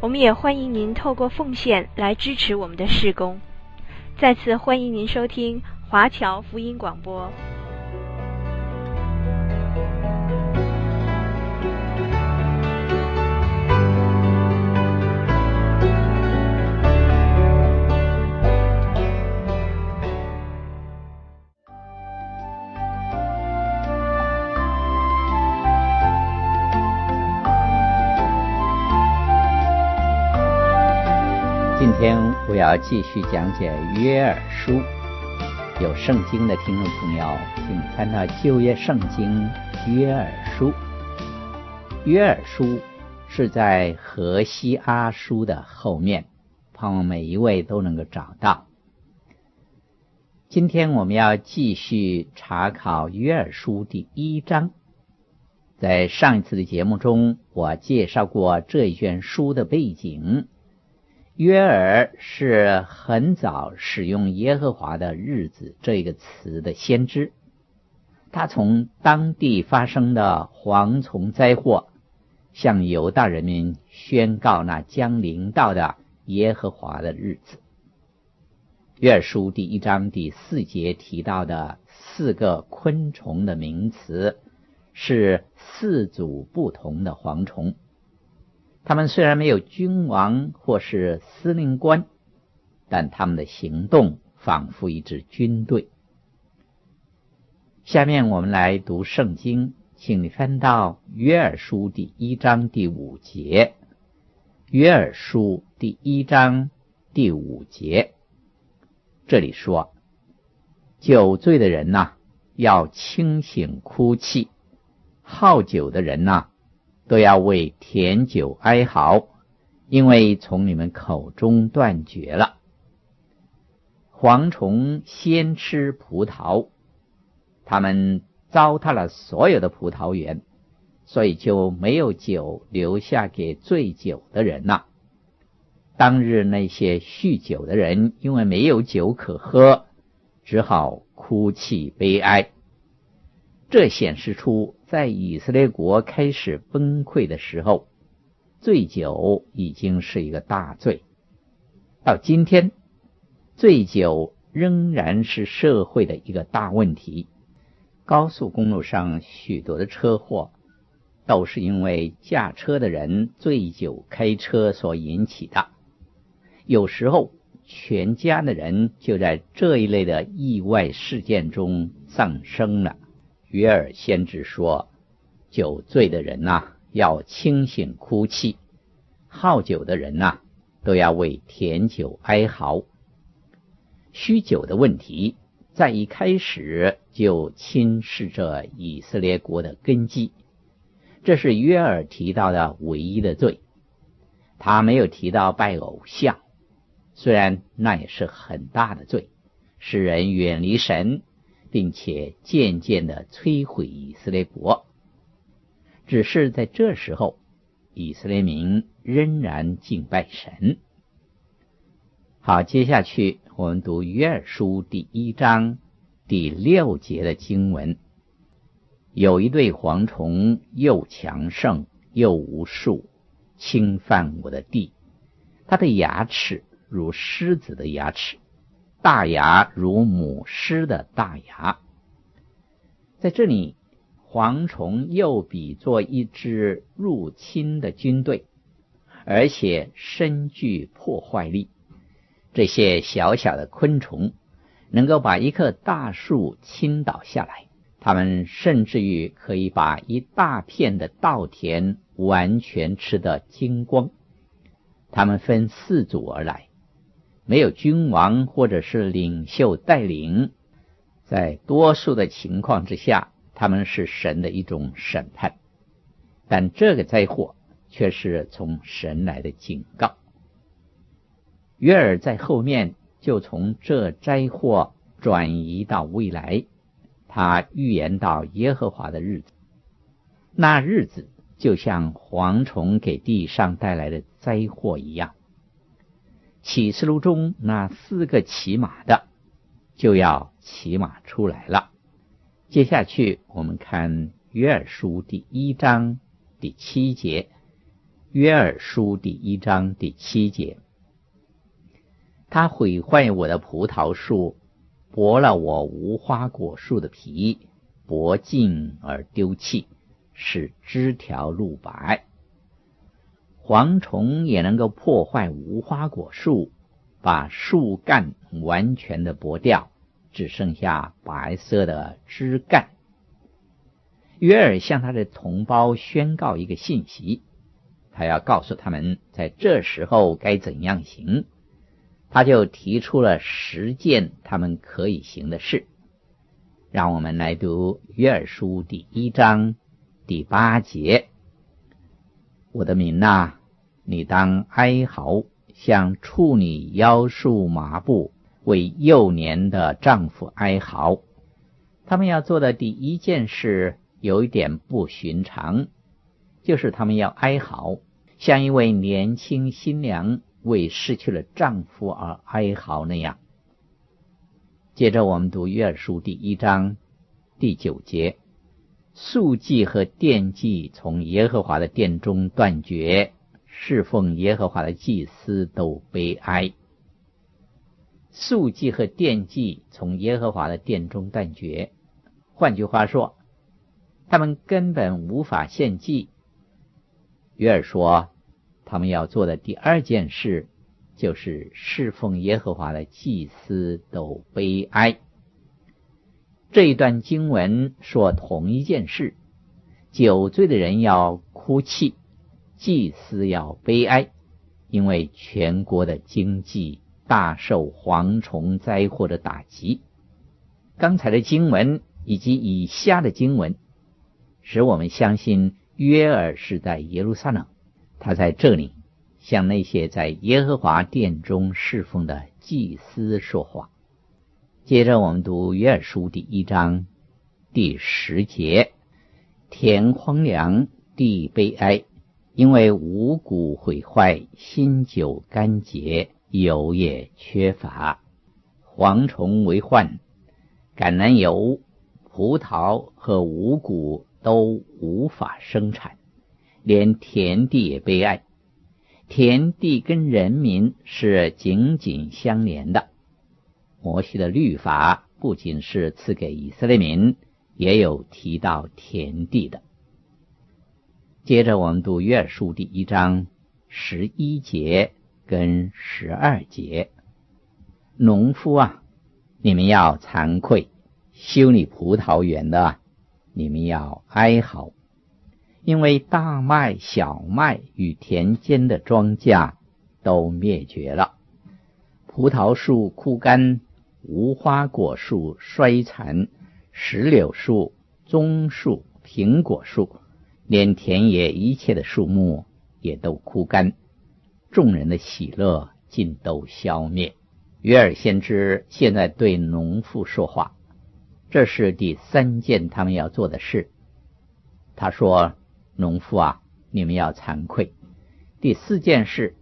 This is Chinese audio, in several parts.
我们也欢迎您透过奉献来支持我们的事工。再次欢迎您收听华侨福音广播。要继续讲解约珥书。有圣经的听众朋友，请翻到旧约圣经约珥书。约珥书是在何西阿书的后面，盼望每一位都能够找到。今天我们要继续查考约珥书第一章。在上一次的节目中，我介绍过这一卷书的背景。约尔是很早使用“耶和华的日子”这个词的先知，他从当地发生的蝗虫灾祸，向犹大人民宣告那将临到的耶和华的日子。约书第一章第四节提到的四个昆虫的名词，是四组不同的蝗虫。他们虽然没有君王或是司令官，但他们的行动仿佛一支军队。下面我们来读圣经，请你翻到约珥书第一章第五节。约珥书第一章第五节，这里说：“酒醉的人呐，要清醒哭泣；好酒的人呐。”都要为甜酒哀嚎，因为从你们口中断绝了。蝗虫先吃葡萄，他们糟蹋了所有的葡萄园，所以就没有酒留下给醉酒的人了。当日那些酗酒的人，因为没有酒可喝，只好哭泣悲哀。这显示出，在以色列国开始崩溃的时候，醉酒已经是一个大罪。到今天，醉酒仍然是社会的一个大问题。高速公路上许多的车祸，都是因为驾车的人醉酒开车所引起的。有时候，全家的人就在这一类的意外事件中丧生了。约尔先知说：“酒醉的人呐，要清醒哭泣；好酒的人呐，都要为甜酒哀嚎。酗酒的问题在一开始就侵蚀着以色列国的根基，这是约尔提到的唯一的罪。他没有提到拜偶像，虽然那也是很大的罪，使人远离神。”并且渐渐的摧毁以色列国，只是在这时候，以色列民仍然敬拜神。好，接下去我们读约珥书第一章第六节的经文：有一对蝗虫，又强盛又无数，侵犯我的地，它的牙齿如狮子的牙齿。大牙如母狮的大牙，在这里，蝗虫又比作一支入侵的军队，而且深具破坏力。这些小小的昆虫能够把一棵大树倾倒下来，它们甚至于可以把一大片的稻田完全吃得精光。它们分四组而来。没有君王或者是领袖带领，在多数的情况之下，他们是神的一种审判，但这个灾祸却是从神来的警告。约珥在后面就从这灾祸转移到未来，他预言到耶和华的日子，那日子就像蝗虫给地上带来的灾祸一样。启示录中那四个骑马的就要骑马出来了。接下去我们看约珥书第一章第七节。约珥书第一章第七节，他毁坏我的葡萄树，剥了我无花果树的皮，剥尽而丢弃，使枝条露白。蝗虫也能够破坏无花果树，把树干完全的剥掉，只剩下白色的枝干。约尔向他的同胞宣告一个信息。他要告诉他们，在这时候该怎样行，他就提出了十件他们可以行的事。让我们来读约尔书第一章第八节：“我的民哪，你当哀嚎，像处女腰束麻布，为幼年的丈夫哀嚎。”他们要做的第一件事有一点不寻常，就是他们要哀嚎。像一位年轻新娘为失去了丈夫而哀嚎那样。接着我们读约珥书第一章第九节：素祭和奠祭从耶和华的殿中断绝，侍奉耶和华的祭司都悲哀。素祭和奠祭从耶和华的殿中断绝，换句话说，他们根本无法献祭。约尔说，他们要做的第二件事，就是侍奉耶和华的祭司都悲哀。这一段经文说同一件事：酒醉的人要哭泣，祭司要悲哀，因为全国的经济大受蝗虫灾祸的打击。刚才的经文以及以下的经文，使我们相信。约尔是在耶路撒冷，他在这里向那些在耶和华殿中侍奉的祭司说话。接着我们读约尔书第一章第十节：田荒凉，地悲哀，因为五谷毁坏，新酒干竭，油也缺乏，蝗虫为患，橄榄油、葡萄和五谷。都无法生产，连田地也悲哀。田地跟人民是紧紧相连的。摩西的律法不仅是赐给以色列民，也有提到田地的。接着我们读约书第一章十一节跟十二节：农夫啊，你们要惭愧，修理葡萄园的。你们要哀嚎，因为大麦、小麦与田间的庄稼都灭绝了，葡萄树枯干，无花果树衰残，石榴树、棕树、苹果树，连田野一切的树木也都枯干，众人的喜乐尽都消灭。约尔先知现在对农妇说话。这是第三件他们要做的事。他说：“农夫啊，你们要惭愧。”第四件事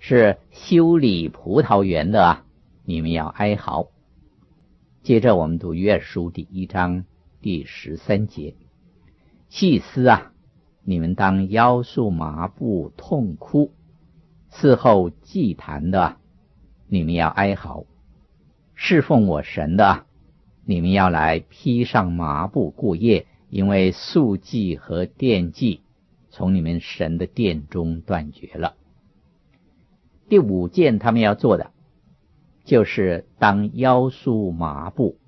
是修理葡萄园的啊，你们要哀嚎。接着我们读约书第一章第十三节：“祭司啊，你们当腰束麻布痛哭；伺候祭坛的，你们要哀嚎；侍奉我神的。”你们要来披上麻布过夜，因为素祭和奠祭从你们神的殿中断绝了。第五件他们要做的，就是当腰束麻布。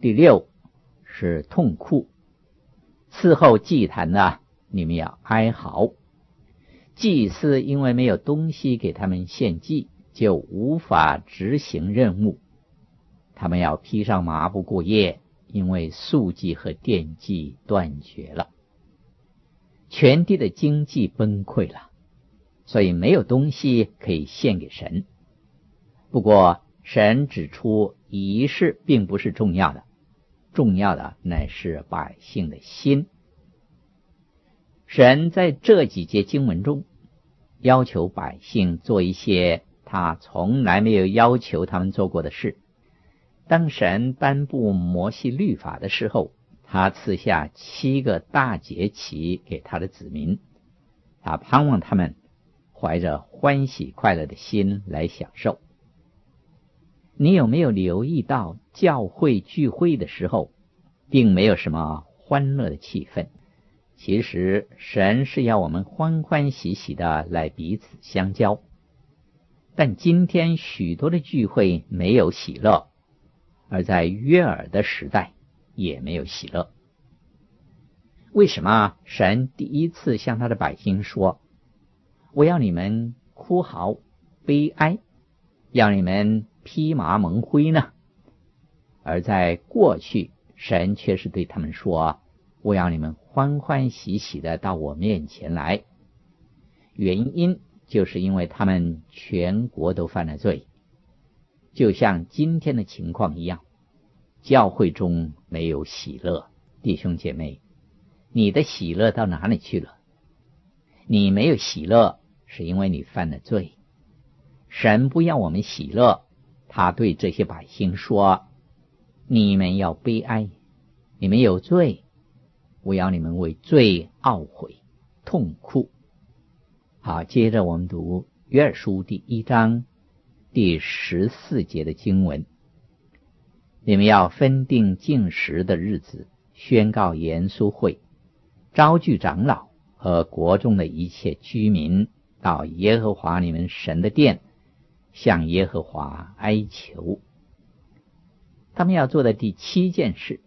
第六是痛哭，伺候祭坛的，你们要哀嚎。祭司因为没有东西给他们献祭，就无法执行任务。他们要披上麻布过夜，因为素祭和奠祭断绝了，全地的经济崩溃了，所以没有东西可以献给神。不过，神指出仪式并不是重要的，重要的乃是百姓的心。神在这几节经文中要求百姓做一些他从来没有要求他们做过的事。当神颁布摩西律法的时候，他赐下七个大节期给他的子民，他盼望他们怀着欢喜快乐的心来享受。你有没有留意到教会聚会的时候，并没有什么欢乐的气氛？其实，神是要我们欢欢喜喜的来彼此相交。但今天许多的聚会没有喜乐，而在约尔的时代也没有喜乐。为什么神第一次向他的百姓说：“我要你们哭嚎悲哀，要你们披麻蒙灰呢？”而在过去，神却是对他们说：“我要你们。”欢欢喜喜的到我面前来，原因就是因为他们全国都犯了罪，就像今天的情况一样，教会中没有喜乐。弟兄姐妹，你的喜乐到哪里去了？你没有喜乐，是因为你犯了罪。神不要我们喜乐，他对这些百姓说：“你们要悲哀，你们有罪。”我要你们为罪懊悔、痛哭。好，接着我们读约珥书第一章第十四节的经文：你们要分定禁食的日子，宣告严肃会，招聚长老和国中的一切居民到耶和华你们神的殿，向耶和华哀求。他们要做的第七件事。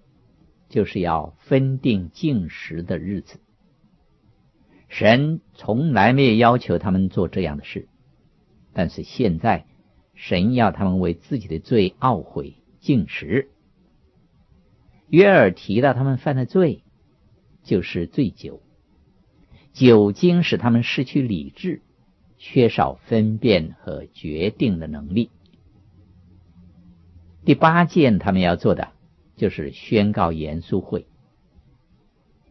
就是要分定禁食的日子。神从来没有要求他们做这样的事，但是现在神要他们为自己的罪懊悔禁食。约尔提到他们犯的罪，就是醉酒，酒精使他们失去理智，缺少分辨和决定的能力。第八件他们要做的。就是宣告严肃会，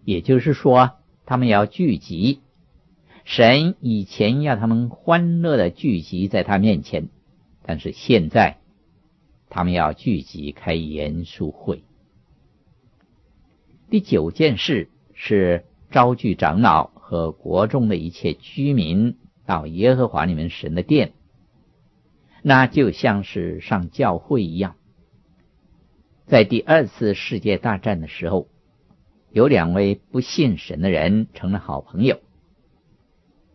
也就是说，他们要聚集。神以前要他们欢乐的聚集在他面前，但是现在他们要聚集开严肃会。第九件事是招聚长老和国中的一切居民到耶和华你们神的殿，那就像是上教会一样。在第二次世界大战的时候，有两位不信神的人成了好朋友。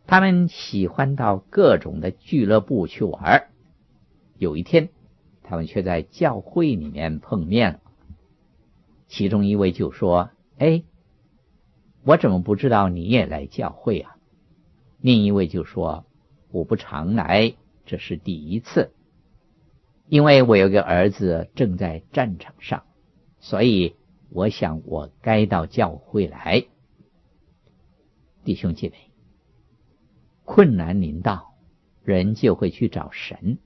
他们喜欢到各种的俱乐部去玩。有一天，他们却在教会里面碰面了。其中一位就说：“哎，我怎么不知道你也来教会啊？”另一位就说：“我不常来，这是第一次。”因为我有个儿子正在战场上，所以我想我该到教会来。弟兄姐妹，困难临到，人就会去找神。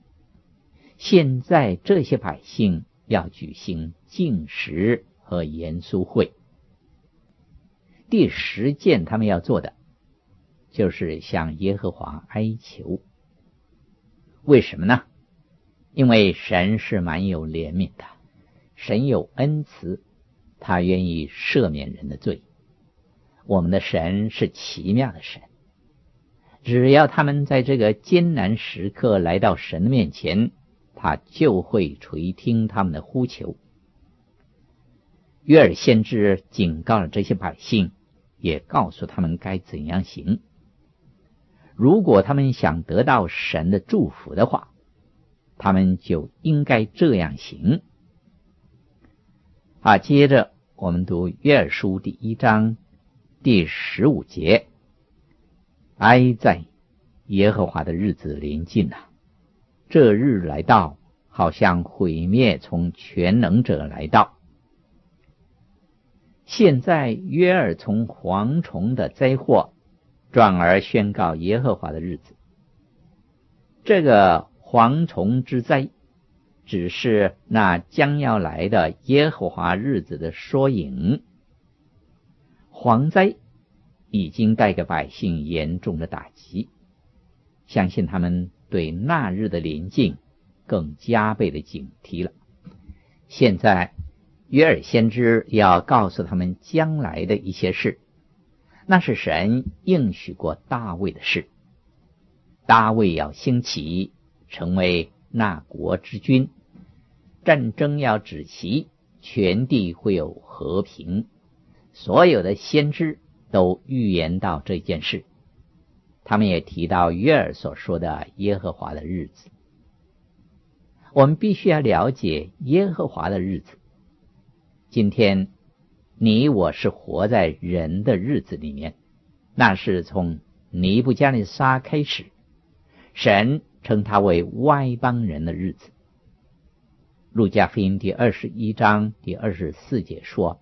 现在这些百姓要举行禁食和严肃会，第十件他们要做的，就是向耶和华哀求。为什么呢？因为神是蛮有怜悯的，神有恩慈，他愿意赦免人的罪。我们的神是奇妙的神，只要他们在这个艰难时刻来到神的面前，他就会垂听他们的呼求。约尔先知警告了这些百姓，也告诉他们该怎样行。如果他们想得到神的祝福的话，他们就应该这样行。啊，接着我们读约珥书第一章第十五节：哀哉，耶和华的日子临近了，这日来到，好像毁灭从全能者来到。现在约珥从蝗虫的灾祸转而宣告耶和华的日子，这个。蝗虫之灾，只是那将要来的耶和华日子的缩影。蝗灾已经带给百姓严重的打击，相信他们对那日的临近更加倍的警惕了。现在约珥先知要告诉他们将来的一些事，那是神应许过大卫的事。大卫要兴起，成为那国之君，战争要止息，全地会有和平。所有的先知都预言到这件事，他们也提到约珥所说的耶和华的日子。我们必须要了解耶和华的日子。今天你我是活在人的日子里面，那是从尼布加利沙开始，神称他为外邦人的日子。路加福音第二十一章第二十四节说。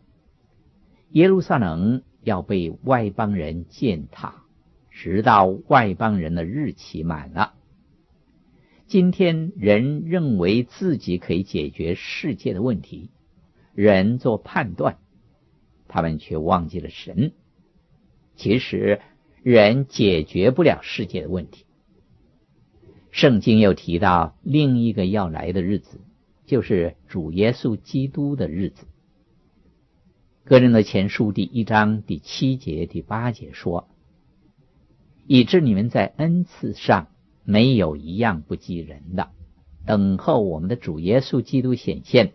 耶路撒冷要被外邦人践踏，直到外邦人的日期满了。今天人认为自己可以解决世界的问题，人做判断，他们却忘记了神。其实人解决不了世界的问题。圣经又提到另一个要来的日子，就是主耶稣基督的日子。哥林多前书第一章第七节、第八节说：“以致你们在恩赐上没有一样不及人的，等候我们的主耶稣基督显现，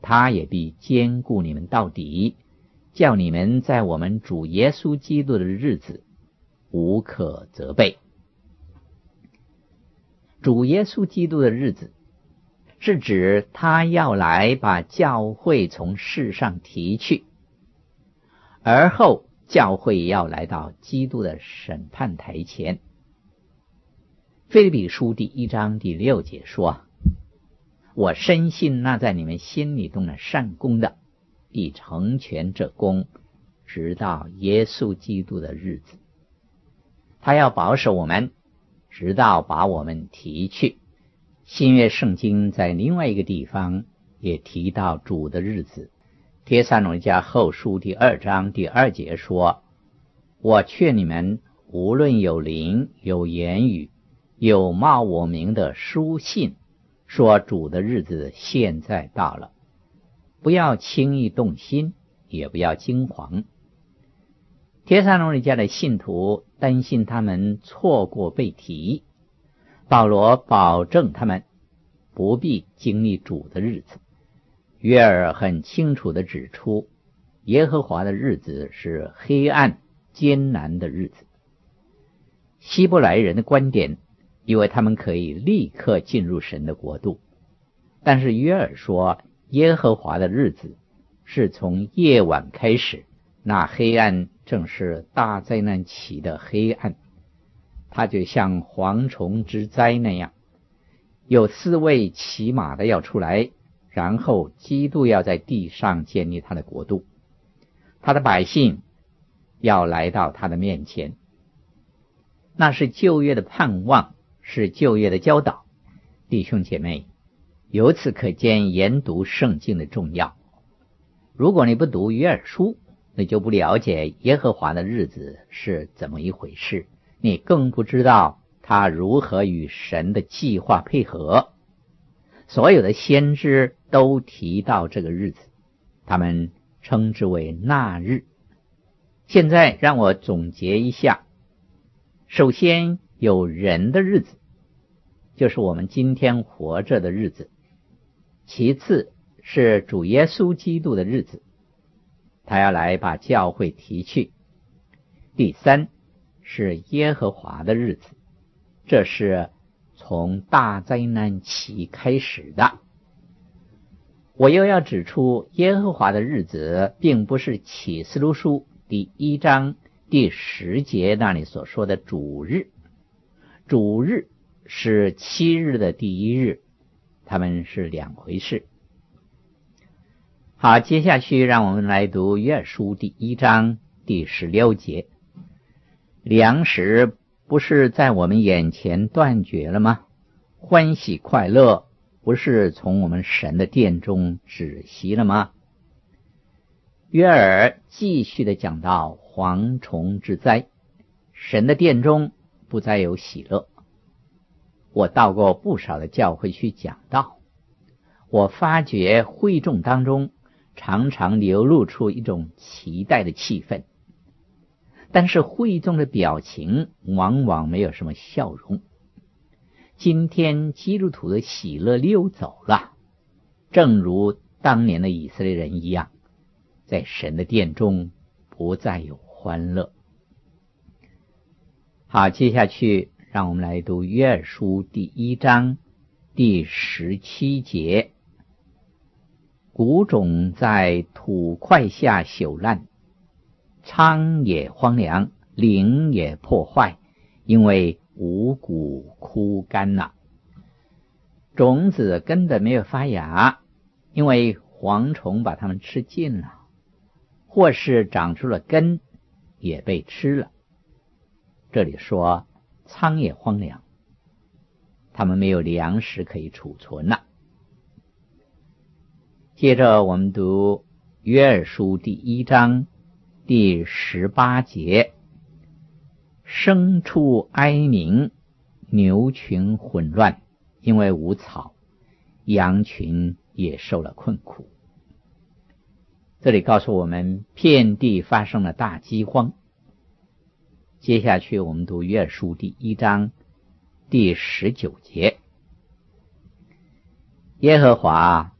他也必坚固你们到底，叫你们在我们主耶稣基督的日子无可责备。主耶稣基督的日子，是指他要来把教会从世上提去。”而后，教会要来到基督的审判台前。腓立比书第一章第六节说：“我深信那在你们心里动了善工的，必成全这工，直到耶稣基督的日子。他要保守我们，直到把我们提去。”新约圣经在另外一个地方也提到主的日子。帖撒罗尼迦后书第二章第二节说：“我劝你们，无论有灵、有言语、有冒我名的书信，说主的日子现在到了，不要轻易动心，也不要惊惶。”帖撒罗尼迦的信徒担心他们错过被提，保罗保证他们不必经历主的日子。约尔很清楚地指出，耶和华的日子是黑暗艰难的日子。希伯来人的观点，以为他们可以立刻进入神的国度，但是约尔说，耶和华的日子是从夜晚开始，那黑暗正是大灾难期的黑暗，它就像蝗虫之灾那样，有四位骑马的要出来。然后，基督要在地上建立他的国度，他的百姓要来到他的面前。那是旧约的盼望，是旧约的教导。弟兄姐妹，由此可见研读圣经的重要。如果你不读约珥书，你就不了解耶和华的日子是怎么一回事，你更不知道他如何与神的计划配合。所有的先知都提到这个日子，他们称之为那日。现在让我总结一下：首先有人的日子，就是我们今天活着的日子；其次是主耶稣基督的日子，他要来把教会提去；第三是耶和华的日子，这是。从大灾难期开始的，我又要指出，耶和华的日子并不是启示录书第一章第十节那里所说的主日，主日是七日的第一日，他们是两回事。好，接下去让我们来读约书第一章第十六节，粮食。不是在我们眼前断绝了吗？欢喜快乐不是从我们神的殿中止息了吗？约尔继续的讲到蝗虫之灾，神的殿中不再有喜乐。我到过不少的教会去讲道，我发觉会众当中常常流露出一种期待的气氛。但是会众的表情往往没有什么笑容。今天基督徒的喜乐溜走了，正如当年的以色列人一样，在神的殿中不再有欢乐。好，接下去让我们来读约珥书第一章第十七节：谷种在土块下朽烂。仓也荒凉，灵也破坏，因为五谷枯干了。种子根本没有发芽，因为蝗虫把它们吃尽了；或是长出了根，也被吃了。这里说仓也荒凉，他们没有粮食可以储存了。接着我们读约珥书第一章。第十八节，牲畜哀鸣，牛群混乱，因为无草；羊群也受了困苦。这里告诉我们，遍地发生了大饥荒。接下去，我们读约珥书第一章第十九节：耶和华，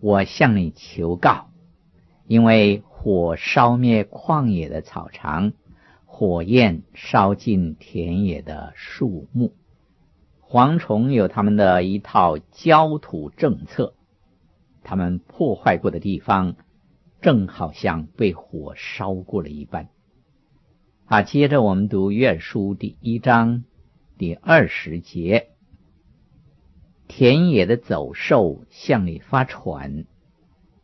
我向你求告，因为。火烧灭旷野的草场，火焰烧尽田野的树木。蝗虫有他们的一套焦土政策，他们破坏过的地方，正好像被火烧过了一般。好，接着我们读愿书第一章第二十节：田野的走兽向你发喘。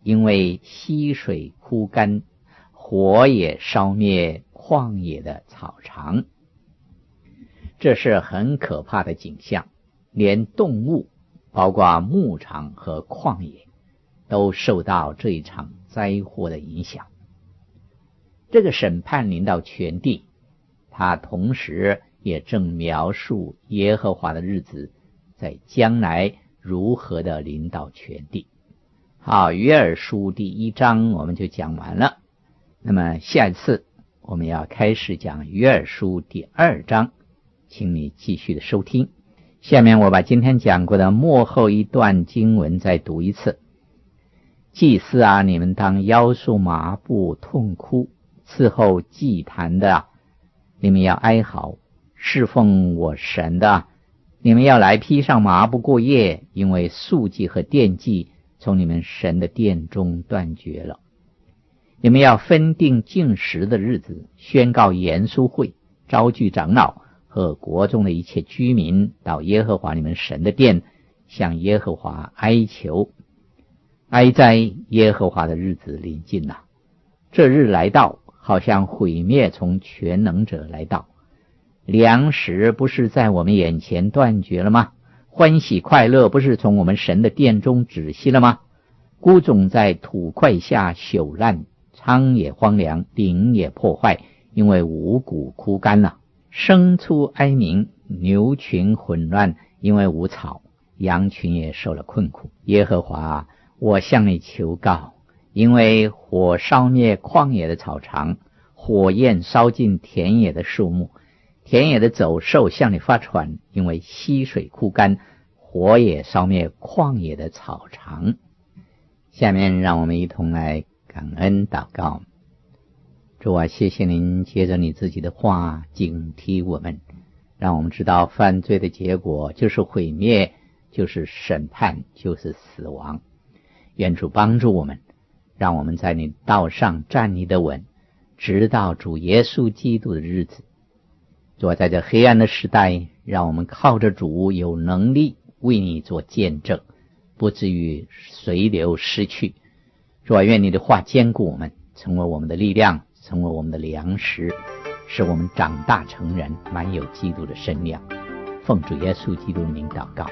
因为溪水枯干，火也烧灭旷野的草场，这是很可怕的景象。连动物，包括牧场和旷野，都受到这一场灾祸的影响。这个审判临到全地，他同时也正描述耶和华的日子在将来如何的领导全地。好，约尔书第一章我们就讲完了。那么下一次我们要开始讲约尔书第二章，请你继续的收听。下面我把今天讲过的末后一段经文再读一次：祭司啊，你们当腰束麻布痛哭；伺候祭坛的，你们要哀嚎；侍奉我神的，你们要来披上麻布过夜，因为素祭和奠祭。从你们神的殿中断绝了。你们要分定禁食的日子，宣告严肃会，招聚长老和国中的一切居民到耶和华你们神的殿，向耶和华哀求。哀哉，耶和华的日子临近了，这日来到，好像毁灭从全能者来到。粮食不是在我们眼前断绝了吗？欢喜快乐不是从我们神的殿中止息了吗？谷种在土块下朽烂，仓也荒凉，灵也破坏，因为五谷枯干了。牲畜哀鸣，牛群混乱，因为无草，羊群也受了困苦。耶和华，我向你求告，因为火烧灭旷野的草场，火焰烧尽田野的树木。田野的走兽向你发喘，因为溪水枯干；火也烧灭旷野的草场。下面让我们一同来感恩祷告。主啊，谢谢您，接着你自己的话警惕我们，让我们知道犯罪的结果就是毁灭，就是审判，就是死亡。愿主帮助我们，让我们在你道上站立得稳，直到主耶稣基督的日子。主啊，在这黑暗的时代，让我们靠着主有能力为你做见证，不至于随流失去。主啊，愿你的话坚固我们，成为我们的力量，成为我们的粮食，使我们长大成人，满有基督的身量。奉主耶稣基督的名祷告。